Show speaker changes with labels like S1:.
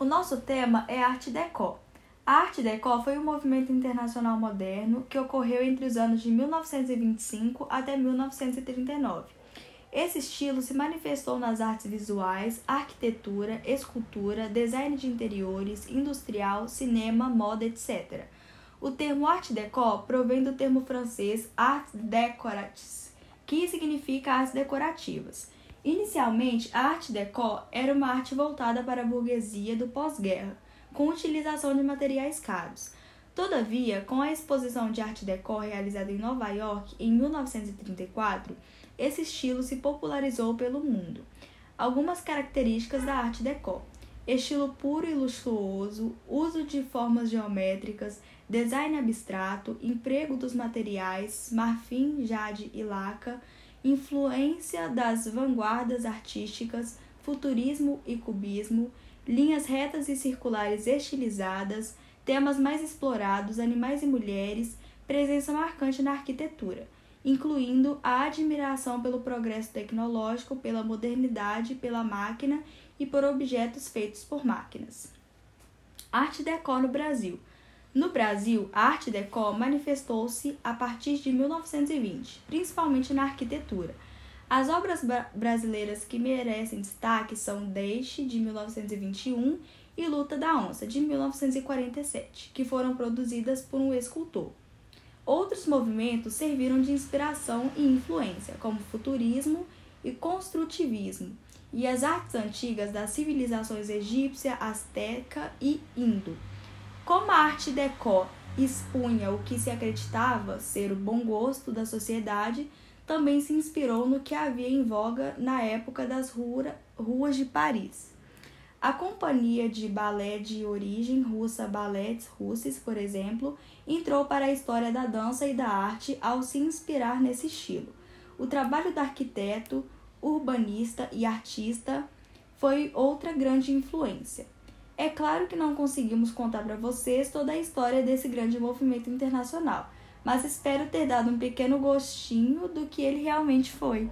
S1: O nosso tema é Arte Deco. A Arte Deco foi um movimento internacional moderno que ocorreu entre os anos de 1925 até 1939. Esse estilo se manifestou nas artes visuais, arquitetura, escultura, design de interiores, industrial, cinema, moda, etc. O termo Art Deco provém do termo francês Arts Décoratifs, que significa artes decorativas. Inicialmente, a Arte Deco era uma arte voltada para a burguesia do pós-guerra, com utilização de materiais caros. Todavia, com a exposição de Arte Deco realizada em Nova York em 1934, esse estilo se popularizou pelo mundo. Algumas características da Arte Deco: estilo puro e luxuoso, uso de formas geométricas, design abstrato, emprego dos materiais marfim, jade e laca influência das vanguardas artísticas, futurismo e cubismo, linhas retas e circulares estilizadas, temas mais explorados, animais e mulheres, presença marcante na arquitetura, incluindo a admiração pelo progresso tecnológico, pela modernidade, pela máquina e por objetos feitos por máquinas. Arte Deco no Brasil. No Brasil, a Arte Deco manifestou-se a partir de 1920, principalmente na arquitetura. As obras brasileiras que merecem destaque são Deixe, de 1921, e Luta da Onça, de 1947, que foram produzidas por um escultor. Outros movimentos serviram de inspiração e influência, como futurismo e construtivismo, e as artes antigas das civilizações egípcia, asteca e indo como a arte deco expunha o que se acreditava ser o bom gosto da sociedade, também se inspirou no que havia em voga na época das ruas de Paris. A companhia de balé de origem russa Ballets Russes, por exemplo, entrou para a história da dança e da arte ao se inspirar nesse estilo. O trabalho do arquiteto, urbanista e artista foi outra grande influência. É claro que não conseguimos contar para vocês toda a história desse grande movimento internacional, mas espero ter dado um pequeno gostinho do que ele realmente foi.